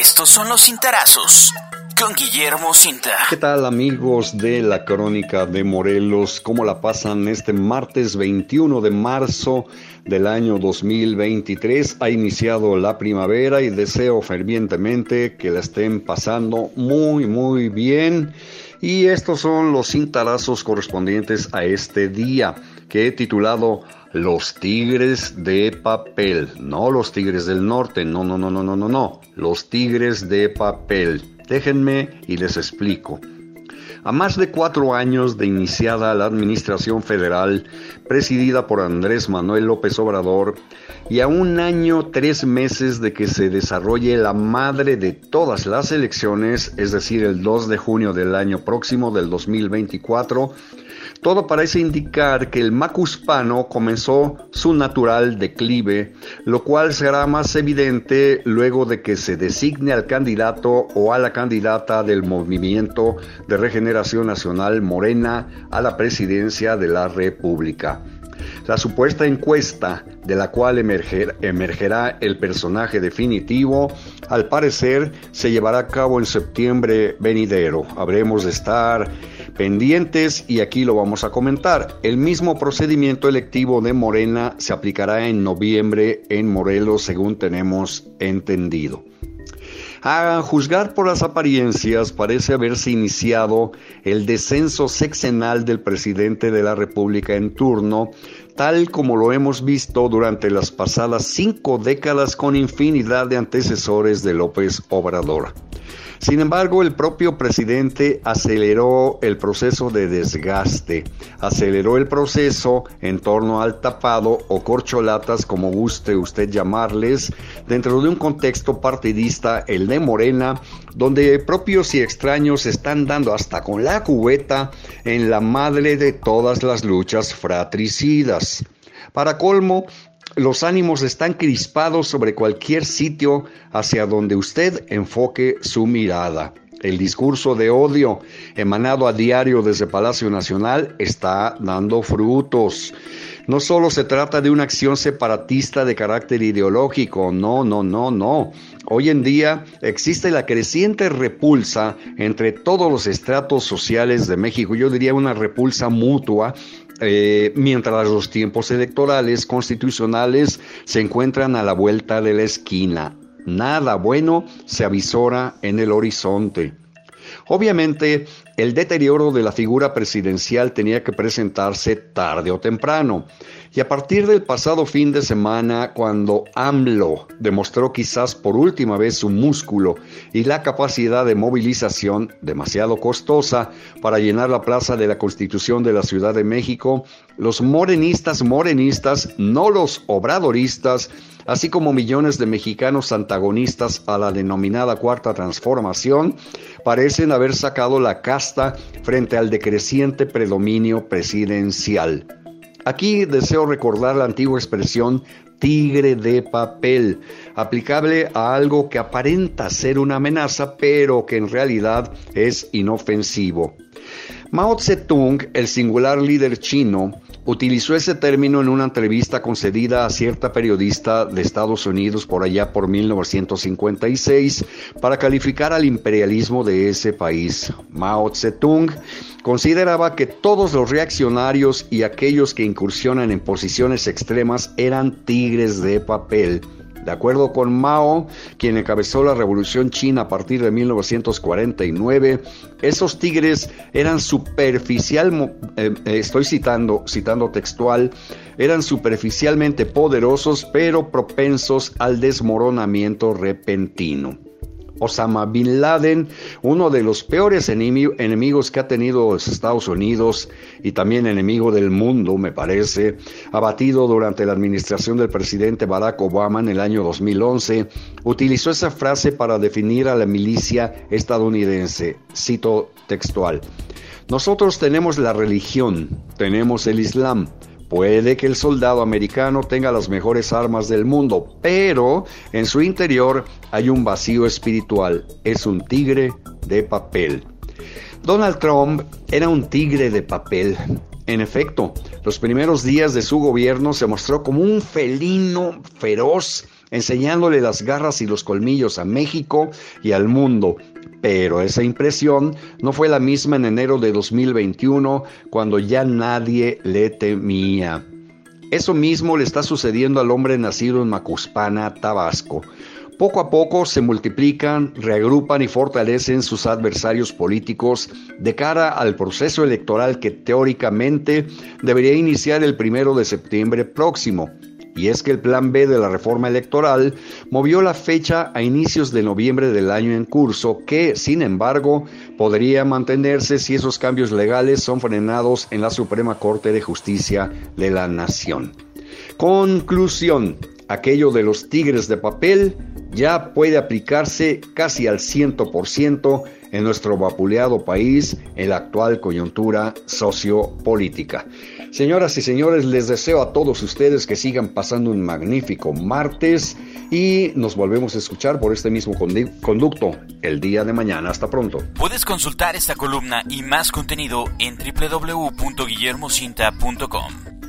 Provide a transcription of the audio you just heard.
Estos son los cintarazos con Guillermo Cinta. ¿Qué tal amigos de la Crónica de Morelos? ¿Cómo la pasan este martes 21 de marzo del año 2023? Ha iniciado la primavera y deseo fervientemente que la estén pasando muy muy bien. Y estos son los cintarazos correspondientes a este día que he titulado Los Tigres de Papel. No los Tigres del Norte, no, no, no, no, no, no, no. Los Tigres de Papel. Déjenme y les explico. A más de cuatro años de iniciada la Administración Federal, presidida por Andrés Manuel López Obrador, y a un año, tres meses de que se desarrolle la madre de todas las elecciones, es decir, el 2 de junio del año próximo, del 2024, todo parece indicar que el macuspano comenzó su natural declive, lo cual será más evidente luego de que se designe al candidato o a la candidata del Movimiento de Regeneración Nacional Morena a la presidencia de la República. La supuesta encuesta de la cual emergerá el personaje definitivo, al parecer se llevará a cabo en septiembre venidero. Habremos de estar pendientes y aquí lo vamos a comentar. El mismo procedimiento electivo de Morena se aplicará en noviembre en Morelos, según tenemos entendido. A juzgar por las apariencias, parece haberse iniciado el descenso sexenal del presidente de la República en turno, tal como lo hemos visto durante las pasadas cinco décadas con infinidad de antecesores de López Obrador. Sin embargo, el propio presidente aceleró el proceso de desgaste, aceleró el proceso en torno al tapado o corcholatas, como guste usted llamarles, dentro de un contexto partidista, el de Morena, donde propios y extraños están dando hasta con la cubeta en la madre de todas las luchas fratricidas. Para colmo, los ánimos están crispados sobre cualquier sitio hacia donde usted enfoque su mirada. El discurso de odio emanado a diario desde Palacio Nacional está dando frutos. No solo se trata de una acción separatista de carácter ideológico, no, no, no, no. Hoy en día existe la creciente repulsa entre todos los estratos sociales de México, yo diría una repulsa mutua eh, mientras los tiempos electorales constitucionales se encuentran a la vuelta de la esquina. Nada bueno se avisora en el horizonte. Obviamente, el deterioro de la figura presidencial tenía que presentarse tarde o temprano. Y a partir del pasado fin de semana, cuando AMLO demostró quizás por última vez su músculo y la capacidad de movilización demasiado costosa para llenar la plaza de la Constitución de la Ciudad de México, los morenistas morenistas, no los obradoristas, así como millones de mexicanos antagonistas a la denominada Cuarta Transformación, parecen haber sacado la casta frente al decreciente predominio presidencial. Aquí deseo recordar la antigua expresión tigre de papel, aplicable a algo que aparenta ser una amenaza, pero que en realidad es inofensivo. Mao Zedong, el singular líder chino, utilizó ese término en una entrevista concedida a cierta periodista de Estados Unidos por allá por 1956 para calificar al imperialismo de ese país. Mao Zedong consideraba que todos los reaccionarios y aquellos que incursionan en posiciones extremas eran tigres de papel de acuerdo con Mao, quien encabezó la revolución china a partir de 1949, esos tigres eran superficial, eh, eh, estoy citando, citando textual, eran superficialmente poderosos pero propensos al desmoronamiento repentino. Osama Bin Laden, uno de los peores enemigos que ha tenido los Estados Unidos y también enemigo del mundo, me parece, abatido durante la administración del presidente Barack Obama en el año 2011, utilizó esa frase para definir a la milicia estadounidense. Cito textual. Nosotros tenemos la religión, tenemos el Islam, Puede que el soldado americano tenga las mejores armas del mundo, pero en su interior hay un vacío espiritual. Es un tigre de papel. Donald Trump era un tigre de papel. En efecto, los primeros días de su gobierno se mostró como un felino feroz enseñándole las garras y los colmillos a México y al mundo. Pero esa impresión no fue la misma en enero de 2021, cuando ya nadie le temía. Eso mismo le está sucediendo al hombre nacido en Macuspana, Tabasco. Poco a poco se multiplican, reagrupan y fortalecen sus adversarios políticos de cara al proceso electoral que teóricamente debería iniciar el primero de septiembre próximo. Y es que el plan B de la reforma electoral movió la fecha a inicios de noviembre del año en curso, que, sin embargo, podría mantenerse si esos cambios legales son frenados en la Suprema Corte de Justicia de la Nación. Conclusión, aquello de los tigres de papel ya puede aplicarse casi al 100% en nuestro vapuleado país en la actual coyuntura sociopolítica. Señoras y señores, les deseo a todos ustedes que sigan pasando un magnífico martes y nos volvemos a escuchar por este mismo conducto el día de mañana. Hasta pronto. Puedes consultar esta columna y más contenido en www.guillermocinta.com.